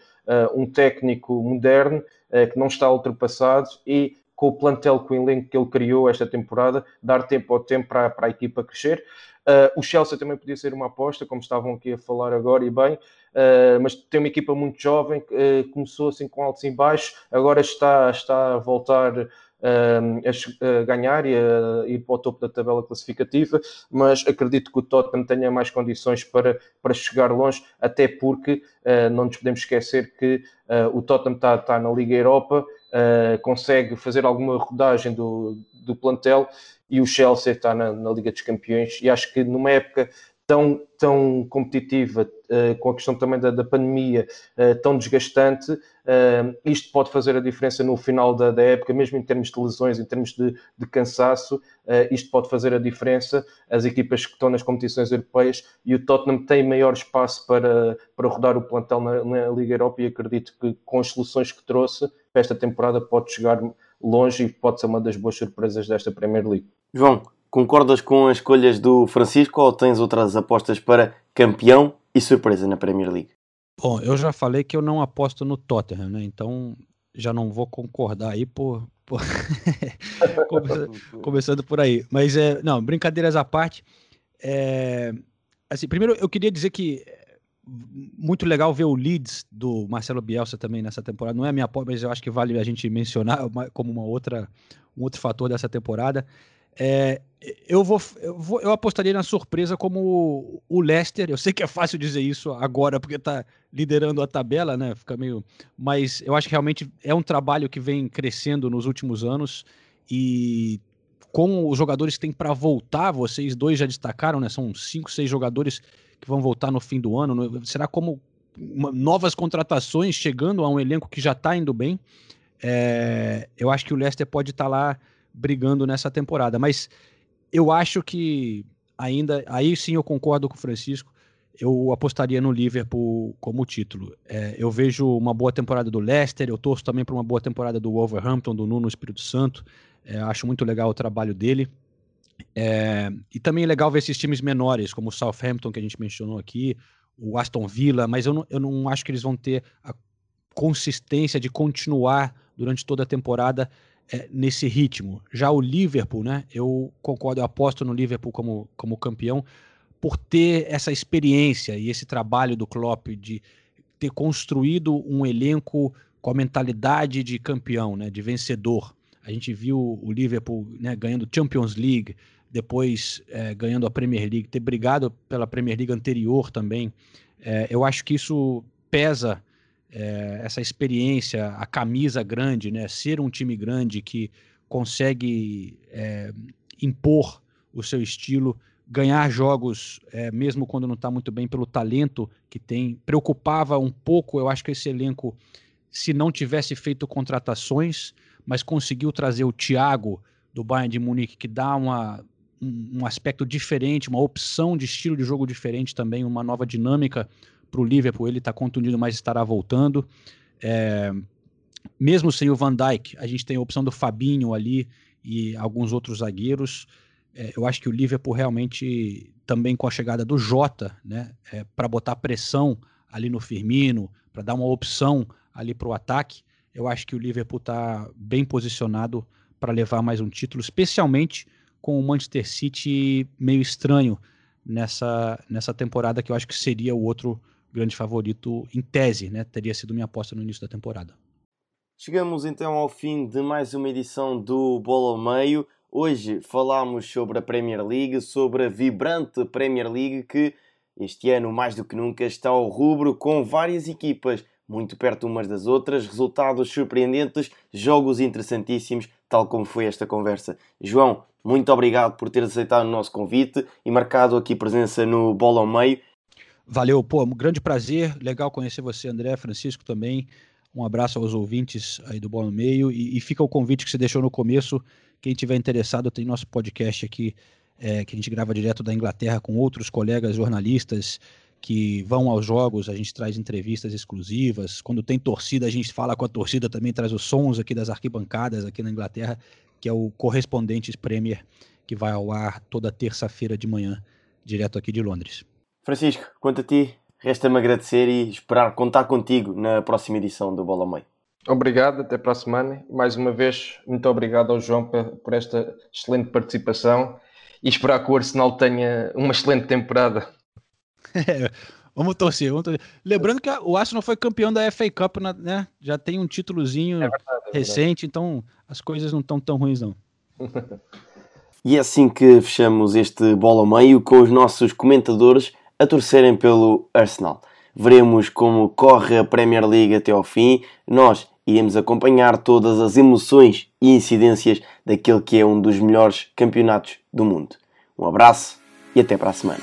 um técnico moderno eh, que não está ultrapassado e com o plantel, com o que ele criou esta temporada, dar tempo ao tempo para, para a equipa crescer. Uh, o Chelsea também podia ser uma aposta, como estavam aqui a falar agora e bem, uh, mas tem uma equipa muito jovem, uh, começou assim com altos e baixos, agora está, está a voltar a, ganhar e a ir para o topo da tabela classificativa, mas acredito que o Tottenham tenha mais condições para, para chegar longe, até porque uh, não nos podemos esquecer que uh, o Tottenham está, está na Liga Europa, uh, consegue fazer alguma rodagem do, do plantel e o Chelsea está na, na Liga dos Campeões. E acho que numa época tão, tão competitiva, uh, com a questão também da, da pandemia, uh, tão desgastante, uh, isto pode fazer a diferença no final da, da, época, mesmo em termos de lesões, em termos de, de cansaço, isto pode fazer a diferença. As equipas que estão nas competições europeias e o Tottenham tem maior espaço para, para rodar o plantel na, na Liga Europa e acredito que com as soluções que trouxe esta temporada pode chegar longe e pode ser uma das boas surpresas desta Premier League. João, Concordas com as escolhas do Francisco ou tens outras apostas para campeão e surpresa na Premier League? Bom, eu já falei que eu não aposto no Tottenham, né? Então já não vou concordar aí por. por... Começando por aí. Mas é. Não, brincadeiras à parte. É... Assim, primeiro eu queria dizer que muito legal ver o Leeds do Marcelo Bielsa também nessa temporada. Não é a minha aposta, mas eu acho que vale a gente mencionar como uma outra, um outro fator dessa temporada. É, eu, vou, eu, vou, eu apostaria na surpresa como o Leicester. Eu sei que é fácil dizer isso agora porque está liderando a tabela, né? Fica meio. Mas eu acho que realmente é um trabalho que vem crescendo nos últimos anos e com os jogadores que tem para voltar, vocês dois já destacaram, né? São cinco, seis jogadores que vão voltar no fim do ano. Será como uma, novas contratações chegando a um elenco que já está indo bem? É, eu acho que o Leicester pode estar tá lá brigando nessa temporada. Mas eu acho que ainda, aí sim eu concordo com o Francisco. eu apostaria no Liverpool como título. É, eu vejo uma boa temporada do Leicester, eu torço também para uma boa temporada do Wolverhampton, do Nuno Espírito Santo. É, acho muito legal o trabalho dele. É, e também é legal ver esses times menores, como o Southampton, que a gente mencionou aqui, o Aston Villa, mas eu não, eu não acho que eles vão ter a consistência de continuar durante toda a temporada é, nesse ritmo. Já o Liverpool, né? Eu concordo, eu aposto no Liverpool como, como campeão, por ter essa experiência e esse trabalho do Klopp de ter construído um elenco com a mentalidade de campeão, né, de vencedor. A gente viu o Liverpool né, ganhando Champions League, depois é, ganhando a Premier League, ter brigado pela Premier League anterior também. É, eu acho que isso pesa é, essa experiência, a camisa grande, né, ser um time grande que consegue é, impor o seu estilo ganhar jogos, é, mesmo quando não está muito bem, pelo talento que tem. Preocupava um pouco, eu acho que esse elenco, se não tivesse feito contratações, mas conseguiu trazer o Thiago do Bayern de Munique, que dá uma, um, um aspecto diferente, uma opção de estilo de jogo diferente também, uma nova dinâmica para o Liverpool. Ele está contundido, mas estará voltando. É, mesmo sem o Van Dijk, a gente tem a opção do Fabinho ali e alguns outros zagueiros é, eu acho que o Liverpool realmente, também com a chegada do Jota, né, é, para botar pressão ali no Firmino, para dar uma opção ali para o ataque, eu acho que o Liverpool está bem posicionado para levar mais um título, especialmente com o Manchester City meio estranho nessa, nessa temporada, que eu acho que seria o outro grande favorito em tese, né? Teria sido minha aposta no início da temporada. Chegamos então ao fim de mais uma edição do Bola ao Meio. Hoje falámos sobre a Premier League, sobre a vibrante Premier League que este ano, mais do que nunca, está ao rubro com várias equipas muito perto umas das outras, resultados surpreendentes, jogos interessantíssimos, tal como foi esta conversa. João, muito obrigado por ter aceitado o nosso convite e marcado aqui presença no Bola ao Meio. Valeu, pô, um grande prazer, legal conhecer você, André, Francisco também. Um abraço aos ouvintes aí do Bola ao Meio e, e fica o convite que você deixou no começo quem tiver interessado, tem nosso podcast aqui, é, que a gente grava direto da Inglaterra com outros colegas jornalistas que vão aos jogos, a gente traz entrevistas exclusivas. Quando tem torcida, a gente fala com a torcida também, traz os sons aqui das arquibancadas aqui na Inglaterra, que é o Correspondentes Premier, que vai ao ar toda terça-feira de manhã, direto aqui de Londres. Francisco, quanto a ti, resta-me agradecer e esperar contar contigo na próxima edição do Bola Meio. Obrigado, até para a semana. Mais uma vez, muito obrigado ao João por esta excelente participação e esperar que o Arsenal tenha uma excelente temporada. É, vamos, torcer, vamos torcer. Lembrando que o Arsenal foi campeão da FA Cup, né? Já tem um títulozinho é é recente, então as coisas não estão tão ruins, não. e é assim que fechamos este bola ao meio com os nossos comentadores a torcerem pelo Arsenal. Veremos como corre a Premier League até ao fim. Nós iremos acompanhar todas as emoções e incidências daquele que é um dos melhores campeonatos do mundo. Um abraço e até para a semana.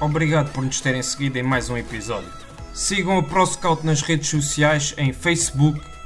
Obrigado por nos terem seguido em mais um episódio. Sigam o ProScout nas redes sociais em Facebook,